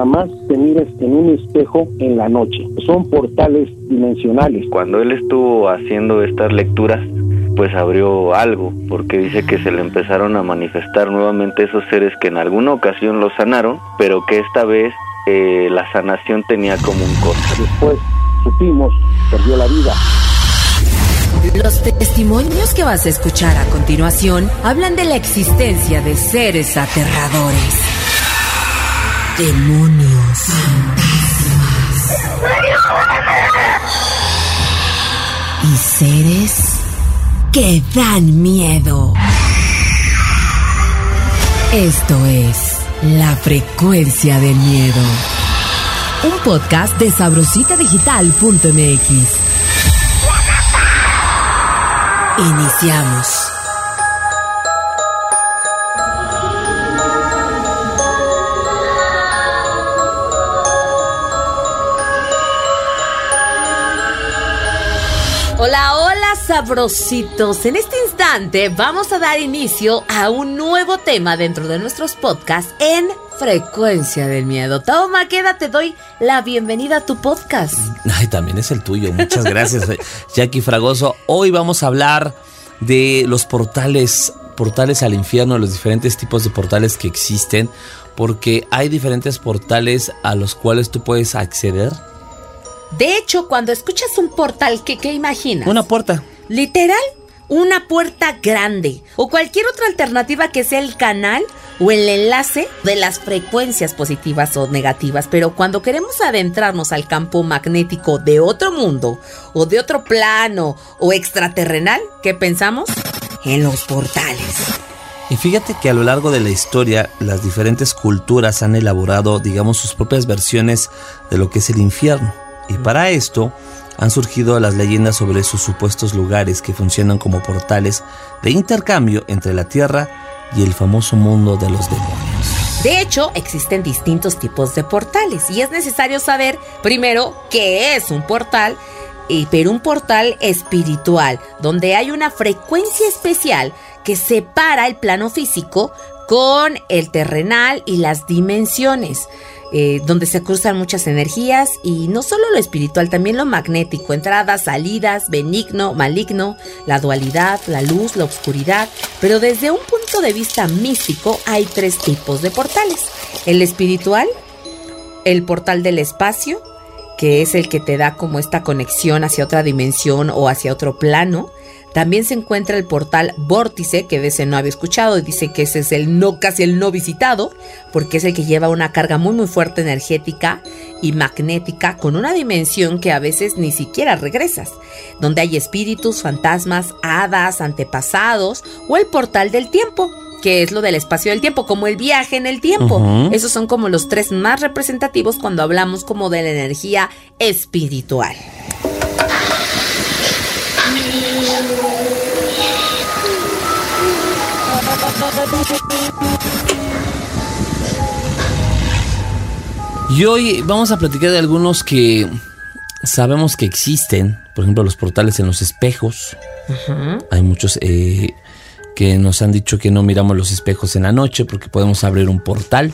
jamás te mires en un espejo en la noche. Son portales dimensionales. Cuando él estuvo haciendo estas lecturas, pues abrió algo, porque dice que se le empezaron a manifestar nuevamente esos seres que en alguna ocasión lo sanaron, pero que esta vez eh, la sanación tenía como un costo. Después supimos, perdió la vida. Los testimonios que vas a escuchar a continuación hablan de la existencia de seres aterradores, demonios, y seres que dan miedo. Esto es La Frecuencia del Miedo, un podcast de sabrositadigital.mx. Iniciamos. Sabrositos. En este instante vamos a dar inicio a un nuevo tema dentro de nuestros podcasts en Frecuencia del Miedo. Toma, quédate, doy la bienvenida a tu podcast. Ay, también es el tuyo. Muchas gracias, Jackie Fragoso. Hoy vamos a hablar de los portales, portales al infierno, los diferentes tipos de portales que existen, porque hay diferentes portales a los cuales tú puedes acceder de hecho, cuando escuchas un portal, ¿qué, qué imaginas? Una puerta. Literal, una puerta grande o cualquier otra alternativa que sea el canal o el enlace de las frecuencias positivas o negativas. Pero cuando queremos adentrarnos al campo magnético de otro mundo o de otro plano o extraterrenal, ¿qué pensamos? En los portales. Y fíjate que a lo largo de la historia las diferentes culturas han elaborado, digamos, sus propias versiones de lo que es el infierno. Y para esto han surgido las leyendas sobre sus supuestos lugares que funcionan como portales de intercambio entre la Tierra y el famoso mundo de los demonios. De hecho, existen distintos tipos de portales y es necesario saber primero qué es un portal, pero un portal espiritual, donde hay una frecuencia especial que separa el plano físico con el terrenal y las dimensiones. Eh, donde se cruzan muchas energías y no solo lo espiritual, también lo magnético, entradas, salidas, benigno, maligno, la dualidad, la luz, la oscuridad. Pero desde un punto de vista místico hay tres tipos de portales. El espiritual, el portal del espacio, que es el que te da como esta conexión hacia otra dimensión o hacia otro plano. También se encuentra el portal Vórtice, que de ese no había escuchado, y dice que ese es el no, casi el no visitado, porque es el que lleva una carga muy muy fuerte energética y magnética con una dimensión que a veces ni siquiera regresas, donde hay espíritus, fantasmas, hadas, antepasados o el portal del tiempo, que es lo del espacio del tiempo, como el viaje en el tiempo. Esos son como los tres más representativos cuando hablamos como de la energía espiritual. Y hoy vamos a platicar de algunos que sabemos que existen, por ejemplo los portales en los espejos. Hay muchos eh, que nos han dicho que no miramos los espejos en la noche porque podemos abrir un portal.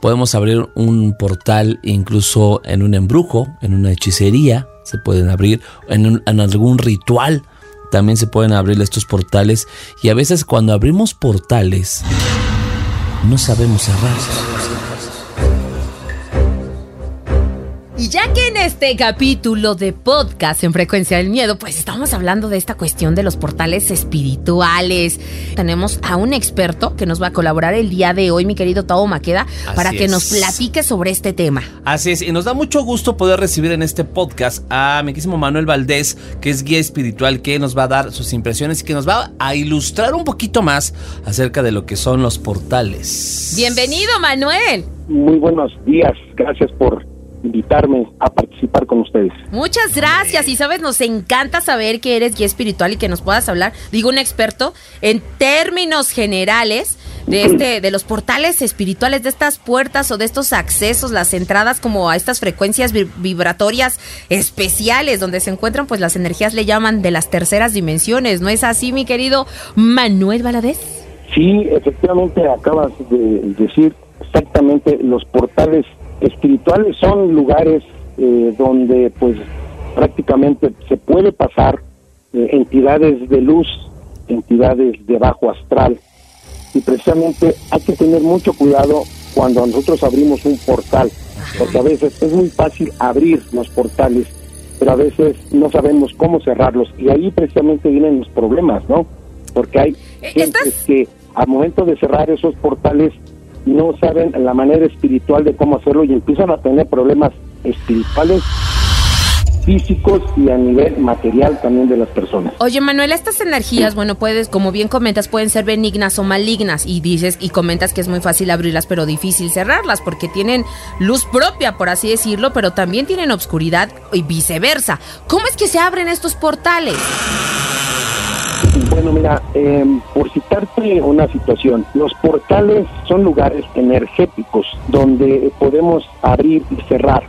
Podemos abrir un portal incluso en un embrujo, en una hechicería, se pueden abrir, en, en algún ritual también se pueden abrir estos portales y a veces cuando abrimos portales no sabemos cerrar. Y ya que en este capítulo de podcast en Frecuencia del Miedo, pues estamos hablando de esta cuestión de los portales espirituales. Tenemos a un experto que nos va a colaborar el día de hoy, mi querido Tao Maqueda, para que nos platique sobre este tema. Así es, y nos da mucho gusto poder recibir en este podcast a mi querido Manuel Valdés, que es guía espiritual, que nos va a dar sus impresiones y que nos va a ilustrar un poquito más acerca de lo que son los portales. Bienvenido, Manuel. Muy buenos días, gracias por invitarme a participar con ustedes. Muchas gracias. Y sabes, nos encanta saber que eres guía espiritual y que nos puedas hablar, digo un experto, en términos generales de este de los portales espirituales de estas puertas o de estos accesos las entradas como a estas frecuencias vibratorias especiales donde se encuentran pues las energías le llaman de las terceras dimensiones no es así mi querido Manuel Valadez sí efectivamente acabas de decir exactamente los portales espirituales son lugares eh, donde pues prácticamente se puede pasar eh, entidades de luz, entidades de bajo astral. Y precisamente hay que tener mucho cuidado cuando nosotros abrimos un portal, porque a veces es muy fácil abrir los portales, pero a veces no sabemos cómo cerrarlos. Y ahí precisamente vienen los problemas, ¿no? Porque hay Eh, gente ¿estás- que al momento de cerrar esos portales no saben la manera espiritual de cómo hacerlo y empiezan a tener problemas espirituales, físicos y a nivel material también de las personas. Oye, Manuel, estas energías, bueno, puedes, como bien comentas, pueden ser benignas o malignas y dices y comentas que es muy fácil abrirlas, pero difícil cerrarlas porque tienen luz propia, por así decirlo, pero también tienen obscuridad y viceversa. ¿Cómo es que se abren estos portales? Bueno, mira, eh, por citarte una situación, los portales son lugares energéticos donde podemos abrir y cerrar.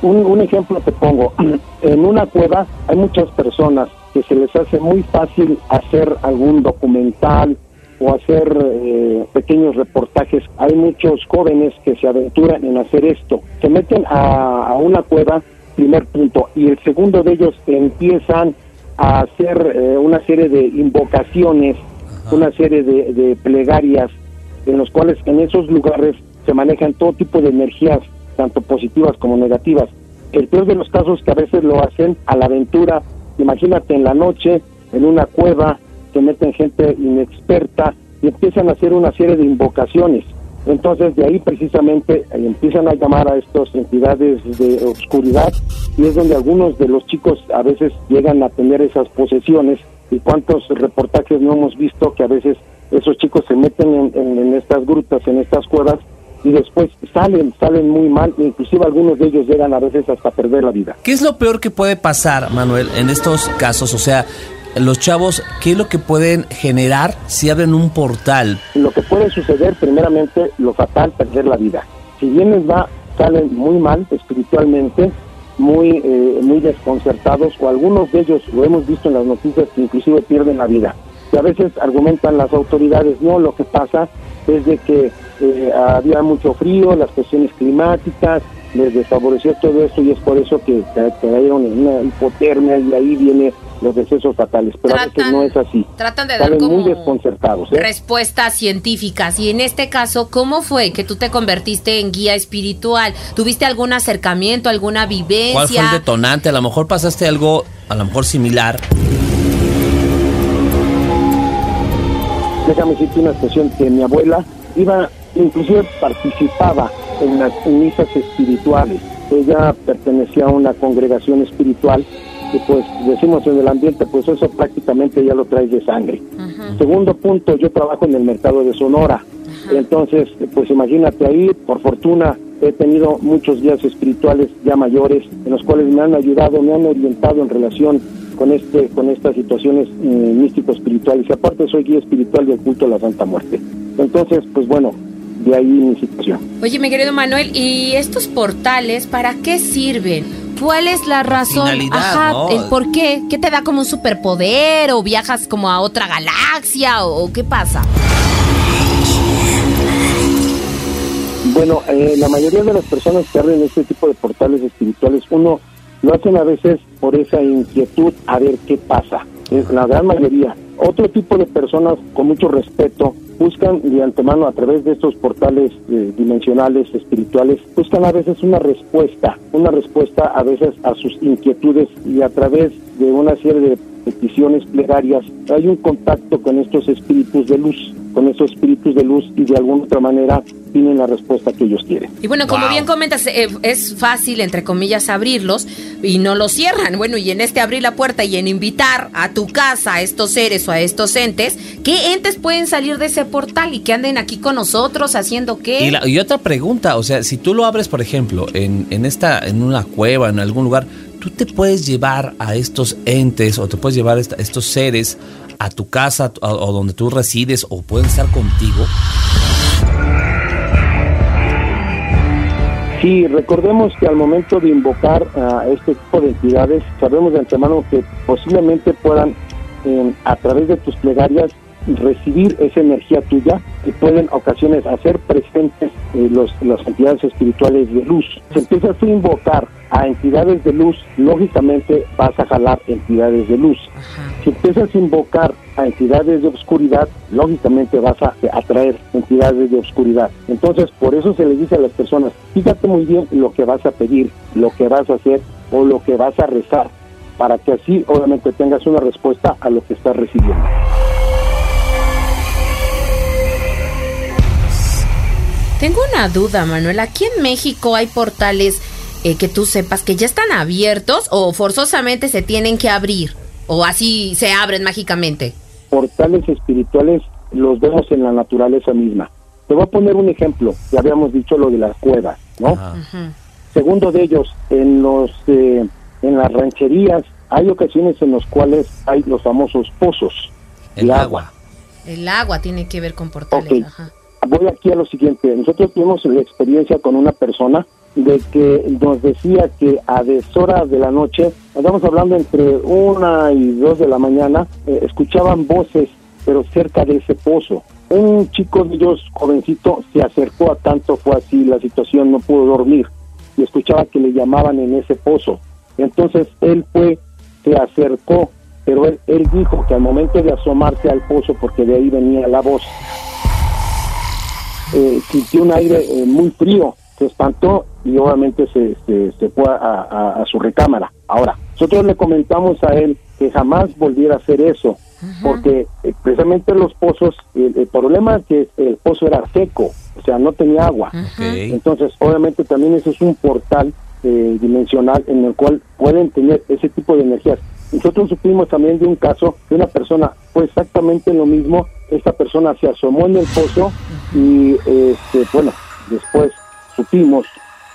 Un, un ejemplo te pongo, en una cueva hay muchas personas que se les hace muy fácil hacer algún documental o hacer eh, pequeños reportajes. Hay muchos jóvenes que se aventuran en hacer esto. Se meten a, a una cueva, primer punto, y el segundo de ellos empiezan a hacer eh, una serie de invocaciones, una serie de, de plegarias, en los cuales en esos lugares se manejan todo tipo de energías, tanto positivas como negativas. El peor de los casos que a veces lo hacen a la aventura, imagínate en la noche, en una cueva, se meten gente inexperta y empiezan a hacer una serie de invocaciones. Entonces de ahí precisamente empiezan a llamar a estas entidades de oscuridad y es donde algunos de los chicos a veces llegan a tener esas posesiones y cuántos reportajes no hemos visto que a veces esos chicos se meten en, en- en estas grutas, en estas cuevas y después salen, salen muy mal, inclusive algunos de ellos llegan a veces hasta perder la vida. ¿Qué es lo peor que puede pasar, Manuel, en estos casos? O sea, los chavos, ¿qué es lo que pueden generar si abren un portal? Lo que puede suceder, primeramente, lo fatal, perder la vida. Si bien les va, salen muy mal espiritualmente, muy, eh, muy desconcertados, o algunos de ellos, lo hemos visto en las noticias, que inclusive pierden la vida. Y a veces argumentan las autoridades, no, lo que pasa es de que eh, había mucho frío, las cuestiones climáticas, les desfavoreció todo esto y es por eso que ca- cayeron en una hipotermia y ahí viene los decesos fatales. Pero a veces Tratan- no es así. Tratan de dar como muy desconcertados. ¿eh? respuestas científicas. Y en este caso, ¿cómo fue que tú te convertiste en guía espiritual? ¿Tuviste algún acercamiento, alguna vivencia? ¿Cuál fue el detonante? A lo mejor pasaste algo, a lo mejor similar. déjame decirte una expresión que mi abuela iba, inclusive participaba en las misas espirituales. Ella pertenecía a una congregación espiritual y pues decimos en el ambiente, pues eso prácticamente ya lo traes de sangre. Segundo punto, yo trabajo en el mercado de Sonora. Entonces, pues imagínate ahí, por fortuna he tenido muchos guías espirituales ya mayores en los cuales me han ayudado, me han orientado en relación con este con estas situaciones eh, místico espirituales y aparte soy guía espiritual del culto a la Santa Muerte. Entonces, pues bueno, de ahí mi situación. Oye, mi querido Manuel, ¿y estos portales para qué sirven? ¿Cuál es la razón? Finalidad, Ajá, ¿no? el por qué. ¿Qué te da como un superpoder o viajas como a otra galaxia o, o qué pasa? Bueno, eh, la mayoría de las personas que abren este tipo de portales espirituales, uno lo hacen a veces por esa inquietud a ver qué pasa. Es la gran mayoría. Otro tipo de personas, con mucho respeto, buscan de antemano a través de estos portales eh, dimensionales, espirituales, buscan a veces una respuesta, una respuesta a veces a sus inquietudes y a través de una serie de peticiones plegarias hay un contacto con estos espíritus de luz, con estos espíritus de luz y de alguna otra manera tienen la respuesta que ellos quieren. Y bueno, como Wow. bien comentas, eh, es fácil, entre comillas, abrirlos y no los cierran. Bueno, y en este abrir la puerta y en invitar a tu casa a estos seres o a estos entes, ¿qué entes pueden salir de ese portal y que anden aquí con nosotros haciendo qué? Y, la- y otra pregunta, o sea, si tú lo abres, por ejemplo, en, en esta, en una cueva, en algún lugar, tú te puedes llevar a estos entes o te puedes llevar a estos seres a tu casa o donde tú resides o pueden estar contigo. Sí, recordemos que al momento de invocar a este tipo de entidades, sabemos de antemano que posiblemente puedan, a través de tus plegarias, recibir esa energía tuya que pueden ocasiones hacer presentes eh, los, las entidades espirituales de luz. Si empiezas a invocar a entidades de luz, lógicamente vas a jalar entidades de luz. Si empiezas a invocar a entidades de oscuridad, lógicamente vas a atraer entidades de oscuridad. Entonces, por eso se les dice a las personas, fíjate muy bien lo que vas a pedir, lo que vas a hacer o lo que vas a rezar, para que así obviamente tengas una respuesta a lo que estás recibiendo. Tengo una duda, Manuel. Aquí en México hay portales eh, que tú sepas que ya están abiertos o forzosamente se tienen que abrir o así se abren mágicamente. Portales espirituales los vemos en la naturaleza misma. Te voy a poner un ejemplo. Ya habíamos dicho lo de las cuevas, ¿no? Segundo de ellos, en los eh, en las rancherías hay ocasiones en las cuales hay los famosos pozos. El agua. El agua tiene que ver con portales. Ajá voy aquí a lo siguiente. Nosotros tuvimos la experiencia con una persona de que nos decía que a deshoras de la noche, estamos hablando entre una y dos de la mañana, eh, escuchaban voces, pero cerca de ese pozo. Un chico de ellos, jovencito, se acercó a tanto, fue así la situación, no pudo dormir, y escuchaba que le llamaban en ese pozo. Entonces él fue, se acercó, pero él, él dijo que al momento de asomarse al pozo, porque de ahí venía la voz, eh, sintió un aire eh, muy frío, se espantó y obviamente se, se, fue a, su recámara. Ahora, nosotros le comentamos a él que jamás volviera a hacer eso, porque eh, precisamente los pozos, el, problema es que el pozo era seco, o sea, no tenía agua. Entonces, obviamente también eso es un portal dimensional en el cual pueden tener ese tipo de energías. Nosotros supimos también de un caso de una persona, fue exactamente lo mismo, esta persona se asomó en el pozo y este, bueno, después supimos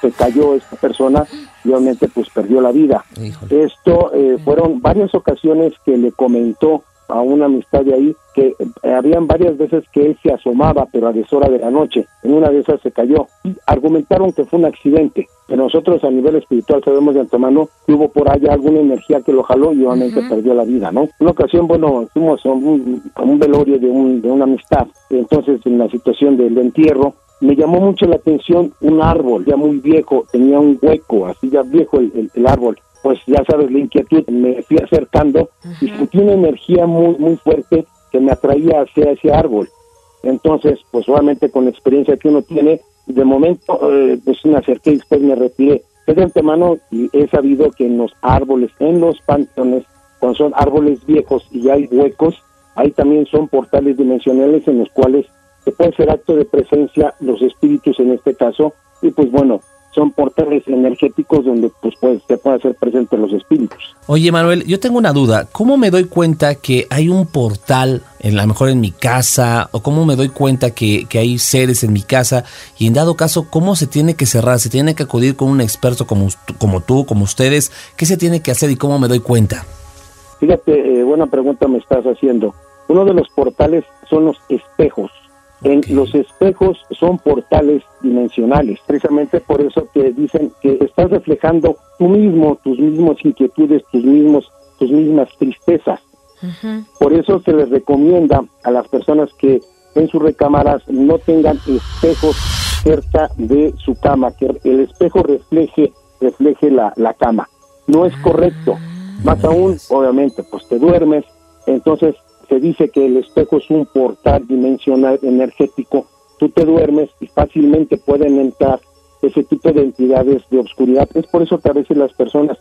se cayó esta persona y obviamente pues perdió la vida. Esto eh, fueron varias ocasiones que le comentó a una amistad de ahí que eh, habían varias veces que él se asomaba, pero a deshora de la noche. En una de esas se cayó. Y argumentaron que fue un accidente. Pero nosotros a nivel espiritual sabemos de antemano que hubo por allá alguna energía que lo jaló y obviamente perdió la vida, ¿no? Una ocasión, bueno, fuimos a un, un velorio de, un, de una amistad. Entonces, en la situación del entierro, me llamó mucho la atención un árbol ya muy viejo, tenía un hueco, así ya viejo el, el árbol pues ya sabes la inquietud, me fui acercando y sentí una energía muy, muy fuerte que me atraía hacia ese árbol. Entonces, pues obviamente con la experiencia que uno tiene, de momento eh, pues me acerqué y después me retiré. de antemano he sabido que en los árboles, en los panteones, cuando son árboles viejos y hay huecos, ahí también son portales dimensionales en los cuales se puede hacer acto de presencia los espíritus en este caso, y pues bueno, son portales energéticos donde pues, pues se puede hacer presente los espíritus. Oye Manuel, yo tengo una duda, ¿cómo me doy cuenta que hay un portal, en la mejor en mi casa, o cómo me doy cuenta que, que, hay seres en mi casa, y en dado caso, cómo se tiene que cerrar, se tiene que acudir con un experto como, como tú, como ustedes, ¿qué se tiene que hacer y cómo me doy cuenta? Fíjate, eh, buena pregunta me estás haciendo. Uno de los portales son los espejos. En los espejos son portales dimensionales, precisamente por eso te dicen que estás reflejando tú mismo, tus mismas inquietudes, tus mismos, tus mismas tristezas. Por eso se les recomienda a las personas que en sus recámaras no tengan espejos cerca de su cama, que el espejo refleje, refleje la, la cama. No es correcto. Más aún, obviamente, pues te duermes, entonces se dice que el espejo es un portal dimensional energético. Tú te duermes y fácilmente pueden entrar ese tipo de entidades de obscuridad. Es por eso que a veces las personas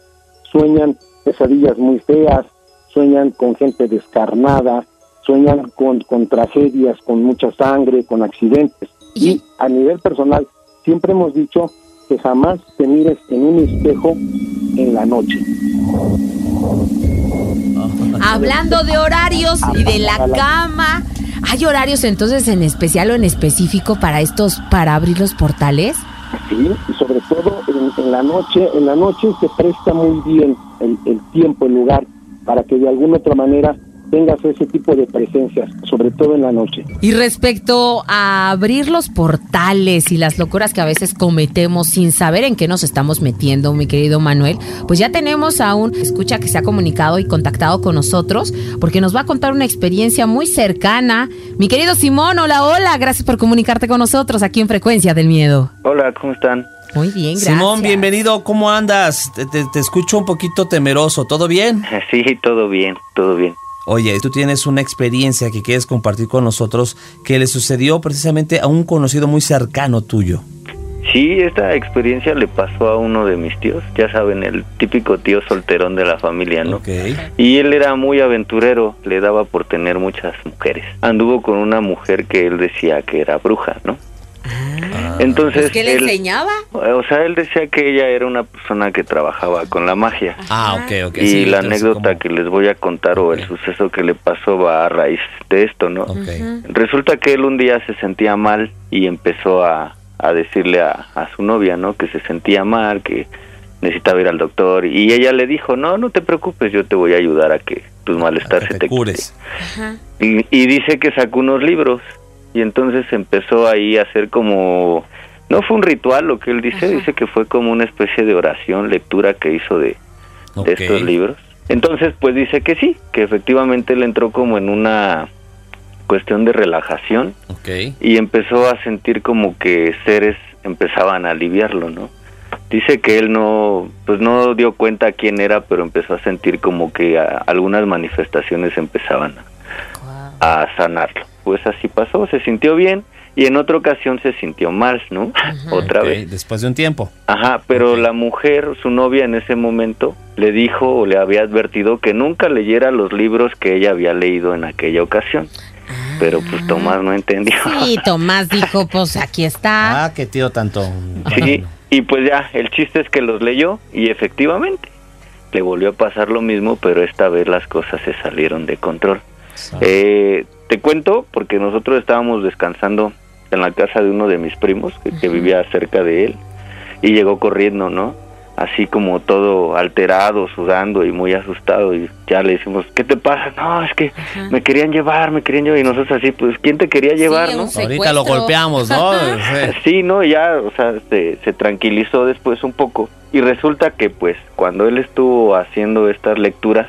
sueñan pesadillas muy feas, sueñan con gente descarnada, sueñan con, con tragedias, con mucha sangre, con accidentes. Y a nivel personal, siempre hemos dicho que jamás te mires en un espejo en la noche. Hablando de horarios y de la cama, ¿hay horarios entonces en especial o en específico para estos, para abrir los portales? Sí, y sobre todo en, la noche, en la noche se presta muy bien el, tiempo, el lugar, para que de alguna otra manera tengas ese tipo de presencias, sobre todo en la noche. Y respecto a abrir los portales y las locuras que a veces cometemos sin saber en qué nos estamos metiendo, mi querido Manuel, pues ya tenemos a un escucha que se ha comunicado y contactado con nosotros porque nos va a contar una experiencia muy cercana. Mi querido Simón, hola, hola, gracias por comunicarte con nosotros aquí en Frecuencia del Miedo. Hola, ¿cómo están? Muy bien, gracias. Simón, bienvenido. ¿Cómo andas? Te, te- te escucho un poquito temeroso. ¿Todo bien? Sí, todo bien, todo bien. Oye, tú tienes una experiencia que quieres compartir con nosotros que le sucedió precisamente a un conocido muy cercano tuyo. Sí, esta experiencia le pasó a uno de mis tíos, ya saben, el típico tío solterón de la familia, ¿no? Y él era muy aventurero, le daba por tener muchas mujeres. Anduvo con una mujer que él decía que era bruja, ¿no? Ah. Entonces, Pues, ¿Qué le él- enseñaba? o sea, él decía que ella era una persona que trabajaba con la magia. Ah, ok, ok. y sí, la anécdota como- que les voy a contar o el suceso que le pasó va a raíz de esto, ¿no? Ok. Resulta que él un día se sentía mal y empezó a, a decirle a, a su novia, ¿no? Que se sentía mal, que necesitaba ir al doctor y ella le dijo, no, no te preocupes, yo te voy a ayudar a que tus malestar se te te cures. Ajá. quite". Y, y dice que sacó unos libros y entonces empezó ahí a hacer como, no fue un ritual lo que él dice, Ajá. dice que fue como una especie de oración, lectura que hizo de, estos libros. Entonces, pues dice que sí, que efectivamente él entró como en una cuestión de relajación Ok. y empezó a sentir como que seres empezaban a aliviarlo, ¿no? Dice que él no, pues no dio cuenta quién era, pero empezó a sentir como que a- algunas manifestaciones empezaban a, a sanarlo. Pues así pasó, se sintió bien y en otra ocasión se sintió mal, ¿no? Otra vez. Después de un tiempo. Ajá, pero la mujer, su novia en ese momento, le dijo o le había advertido que nunca leyera los libros que ella había leído en aquella ocasión. Pero pues Tomás no entendió. Sí, Tomás dijo, pues aquí está. Ah, qué tío tanto. Sí, y pues ya, el chiste es que los leyó y efectivamente le volvió a pasar lo mismo, pero esta vez las cosas se salieron de control. Eh, te cuento porque nosotros estábamos descansando en la casa de uno de mis primos que, que vivía cerca de él y llegó corriendo, ¿no? Así como todo alterado, sudando y muy asustado y ya le decimos, ¿qué te pasa? No, es que me querían llevar, me querían llevar y nosotros así, pues, ¿quién te quería llevar, Sí, no? Ahorita lo golpeamos, ¿no? Sí. Sí, no, ya, o sea, se, se tranquilizó después un poco y resulta que pues cuando él estuvo haciendo estas lecturas,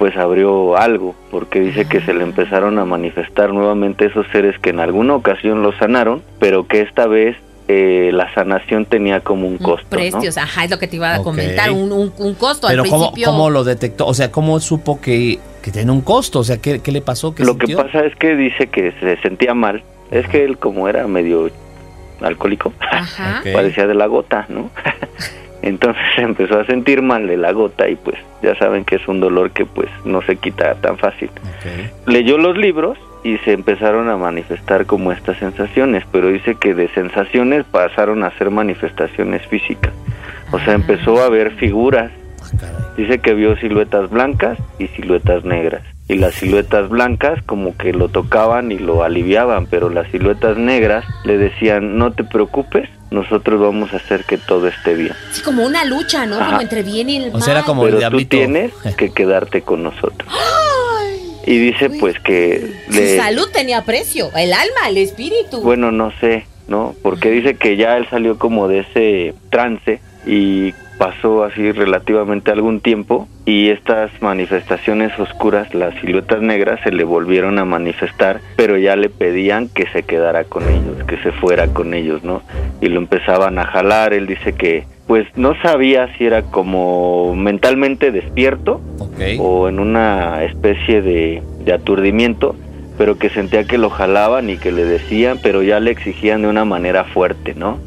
pues abrió algo, porque dice que se le empezaron a manifestar nuevamente esos seres que en alguna ocasión lo sanaron, pero que esta vez eh, la sanación tenía como un costo, ¿no? Precios, ajá, es lo que te iba a comentar, un, un, un costo Pero al ¿cómo, principio. ¿cómo lo detectó? O sea, ¿cómo supo que, que tiene un costo? O sea, ¿qué, qué le pasó? ¿Qué Lo que pasa es que dice que se sentía mal, es que él como era medio alcohólico, Ajá. Parecía de la gota, ¿no? Entonces se empezó a sentir mal de la gota y pues ya saben que es un dolor que pues no se quita tan fácil. Leyó los libros y se empezaron a manifestar como estas sensaciones, pero dice que de sensaciones pasaron a ser manifestaciones físicas. O sea, empezó a ver figuras. Ah. Dice que vio siluetas blancas y siluetas negras. Y las siluetas blancas como que lo tocaban y lo aliviaban, pero las siluetas negras le decían, no te preocupes, nosotros vamos a hacer que todo esté bien. Sí, como una lucha, ¿no? Ajá. Como entre bien y el mal. O sea, era como el pero tú diablito. tienes que quedarte con nosotros. Y dice pues que Su salud tenía precio, el alma, el espíritu. bueno, no sé, ¿no? Porque dice que ya él salió como de ese trance y pasó así relativamente algún tiempo y estas manifestaciones oscuras, las siluetas negras, se le volvieron a manifestar, pero ya le pedían que se quedara con ellos, que se fuera con ellos, ¿no? Y lo empezaban a jalar, él dice que pues no sabía si era como mentalmente despierto o en una especie de, de aturdimiento, pero que sentía que lo jalaban y que le decían, pero ya le exigían de una manera fuerte, ¿no?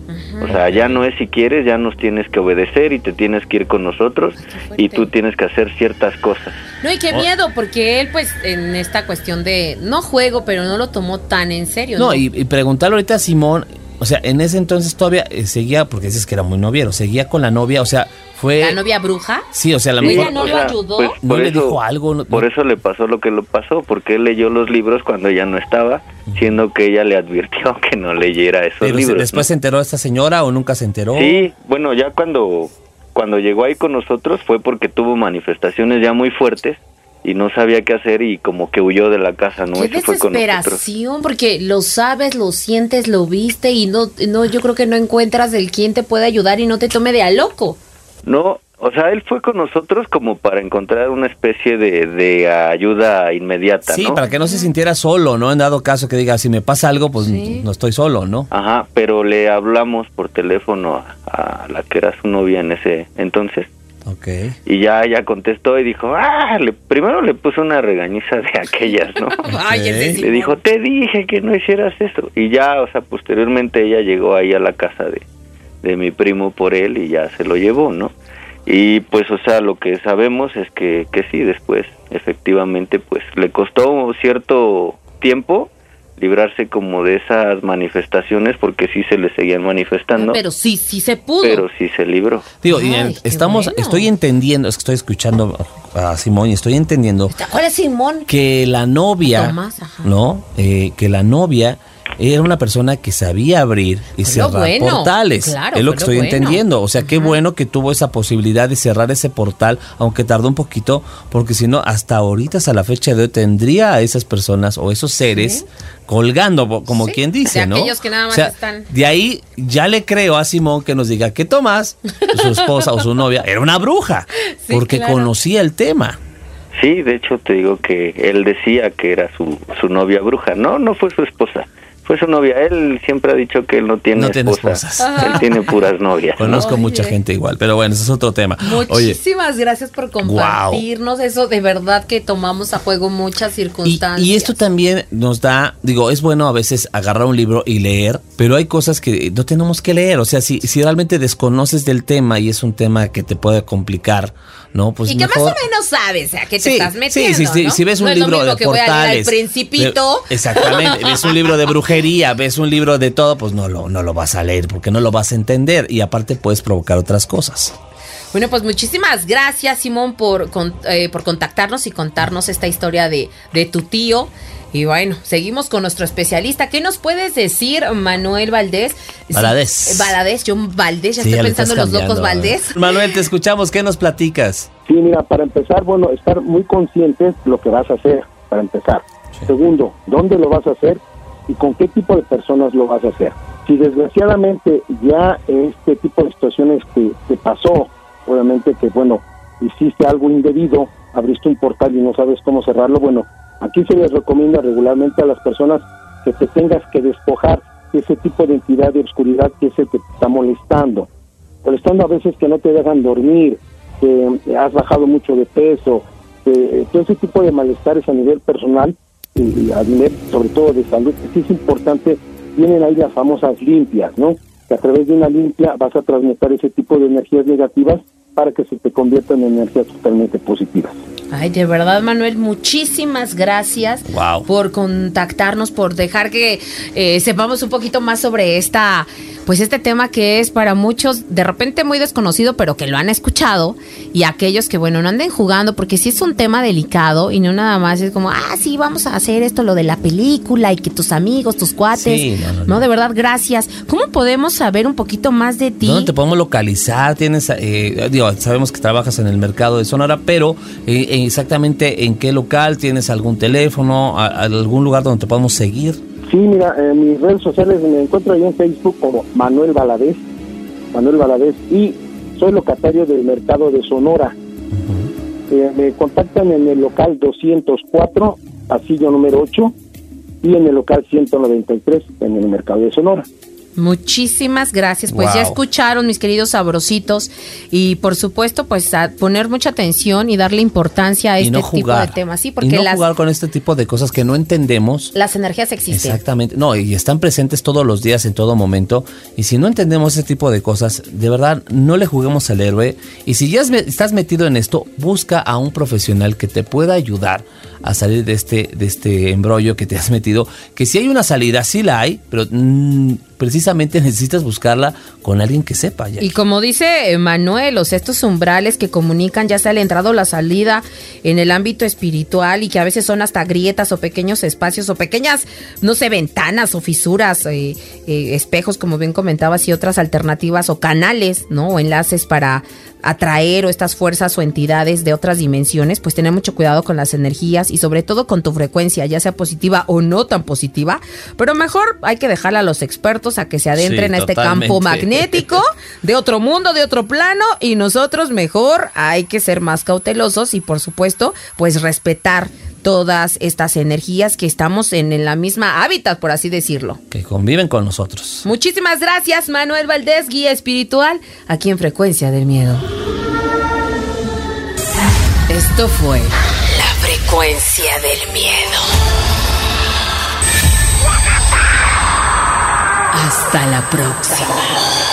O sea, ya no es si quieres, ya nos tienes que obedecer y te tienes que ir con nosotros y tú tienes que hacer ciertas cosas. No, y qué Oh. miedo, porque él, pues, en esta cuestión de no juego, pero no lo tomó tan en serio. No, No, y, y preguntarle ahorita a Simón, o sea, en ese entonces todavía eh, seguía, porque dices que era muy noviero, seguía con la novia, o sea, fue... La novia bruja. Sí, o sea, a lo Sí, mejor ella no lo ayudó. no por le eso- dijo algo. no- Por eso le pasó lo que le pasó, porque él leyó los libros cuando ella no estaba, siendo que ella le advirtió que no leyera esos pero libros. después ¿no? se enteró esta señora o nunca se enteró. Sí, bueno, ya cuando, cuando llegó ahí con nosotros fue porque tuvo manifestaciones ya muy fuertes y no sabía qué hacer y como que huyó de la casa, ¿no? Qué desesperación, porque lo sabes, lo sientes, lo viste y no, no, yo creo que no encuentras el quien te puede ayudar y no te tome de a loco. No, o sea, él fue con nosotros como para encontrar una especie de, de ayuda inmediata, Sí, para que no se sintiera solo, ¿no? En dado caso que diga, si me pasa algo, pues no estoy solo, ¿no? Ajá, pero le hablamos por teléfono a, la que era su novia en ese entonces. Ok. Y ya ella contestó y dijo, ah, le, primero le puso una regañiza de aquellas, ¿no? le dijo, te dije que no hicieras eso. Y ya, o sea, posteriormente ella llegó ahí a la casa de, de mi primo por él y ya se lo llevó, ¿no? Y pues, o sea, lo que sabemos es que, que sí, después, efectivamente, pues le costó cierto tiempo librarse como de esas manifestaciones porque sí se le seguían manifestando. Pero sí, sí se pudo. Pero sí se libró. Digo, estamos, estoy entendiendo, es que estoy escuchando a Simón y estoy entendiendo. ¿Cuál es Simón? Que la novia, ¿no? Eh, que la novia era una persona que sabía abrir y cerrar portales. es lo que estoy entendiendo. O sea, qué bueno que tuvo esa posibilidad de cerrar ese portal, aunque tardó un poquito, porque si no, hasta ahorita, hasta la fecha de hoy, tendría a esas personas o esos seres colgando, como quien dice, ¿no? Aquellos que nada más están. De ahí ya le creo a Simón que nos diga que Tomás, su esposa o su novia, era una bruja, porque conocía el tema. Sí, de hecho te digo que él decía que era su, su novia bruja. No, no fue su esposa fue su novia. Él siempre ha dicho que él no tiene, esposas. Él tiene puras novias. Conozco mucha gente igual, pero bueno, ese es otro tema. Muchísimas gracias por compartirnos eso. De verdad que tomamos a juego muchas circunstancias. Y, esto también nos da, digo, es bueno a veces agarrar un libro y leer, pero hay cosas que no tenemos que leer. O sea, si, si realmente desconoces del tema y es un tema que te puede complicar, ¿no? Pues y que más o menos sabes a qué te estás metiendo. Sí, sí, Si ves un libro de portales. principito. exactamente. ves un libro de brujería, ves un libro de todo, pues no lo, no lo vas a leer porque no lo vas a entender. Y aparte puedes provocar otras cosas. Bueno, pues muchísimas gracias, Simón, por, eh, por contactarnos y contarnos esta historia de, de tu tío. Y bueno, seguimos con nuestro especialista. ¿Qué nos puedes decir, Manuel Valdés? Valadez. Valadez, yo Valdés, ya estoy pensando en los locos Valdés. Manuel, te escuchamos, ¿qué nos platicas? Sí, mira, para empezar, bueno, estar muy conscientes de lo que vas a hacer, para empezar. Segundo, ¿dónde lo vas a hacer y con qué tipo de personas lo vas a hacer? Si desgraciadamente ya este tipo de situaciones que te pasó, obviamente que, bueno, hiciste algo indebido, abriste un portal y no sabes cómo cerrarlo, bueno, Aquí se les recomienda regularmente a las personas que te tengas que despojar de ese tipo de entidad de oscuridad que es que te está molestando. Molestando a veces que no te dejan dormir, que has bajado mucho de peso, todo ese tipo de malestares a nivel personal y a nivel sobre todo de salud, sí es importante, vienen ahí las famosas limpias, ¿no? Que a través de una limpia vas a transmitir ese tipo de energías negativas para que se te conviertan en energías totalmente positivas. Ay, de verdad, Manuel, muchísimas gracias por contactarnos, por dejar que eh, sepamos un poquito más sobre esta, pues este tema que es para muchos de repente muy desconocido, pero que lo han escuchado y aquellos que, bueno, no anden jugando, porque sí es un tema delicado y no nada más es como, ah, sí, vamos a hacer esto, lo de la película y que tus amigos, tus cuates, no, de verdad, gracias. ¿Cómo podemos saber un poquito más de ti? ¿Dónde te podemos localizar? Tienes, eh, digo, sabemos que trabajas en el mercado de Sonora, pero eh, exactamente en qué local, tienes algún teléfono, algún lugar donde te podamos seguir. Sí, mira, en mis redes sociales me encuentro ahí en Facebook como Manuel Valadez, Manuel Valadez, y soy locatario del mercado de Sonora. Eh, me contactan en el local 204, pasillo número 8, y en el local 193, en el mercado de Sonora. Muchísimas gracias. Pues ya escucharon, mis queridos sabrositos. Y por supuesto, pues a poner mucha atención y darle importancia a este tipo de temas. Sí, porque y no jugar con este tipo de cosas que no entendemos. Las energías existen. Exactamente. No, y están presentes todos los días, en todo momento. Y si no entendemos ese tipo de cosas, de verdad, no le juguemos al héroe. Y si ya estás metido en esto, busca a un profesional que te pueda ayudar a salir de este, de este embrollo que te has metido. Que si hay una salida, sí la hay, pero mm, precisamente necesitas buscarla con alguien que sepa. Y como dice Manuel, o sea, estos umbrales que comunican ya sea la entrada o la salida en el ámbito espiritual y que a veces son hasta grietas o pequeños espacios o pequeñas, no sé, ventanas o fisuras, eh, eh, espejos, como bien comentabas, y otras alternativas o canales, ¿no? O enlaces para atraer o estas fuerzas o entidades de otras dimensiones, pues tener mucho cuidado con las energías y sobre todo con tu frecuencia, ya sea positiva o no tan positiva, pero mejor hay que dejarla a los expertos a que se adentren a este campo magnético de otro mundo, de otro plano y nosotros mejor hay que ser más cautelosos y por supuesto pues respetar todas estas energías que estamos en, la misma hábitat, por así decirlo. Que conviven con nosotros. Muchísimas gracias, Manuel Valdés, guía espiritual, aquí en Frecuencia del Miedo. Esto fue Frecuencia del Miedo. Hasta la próxima.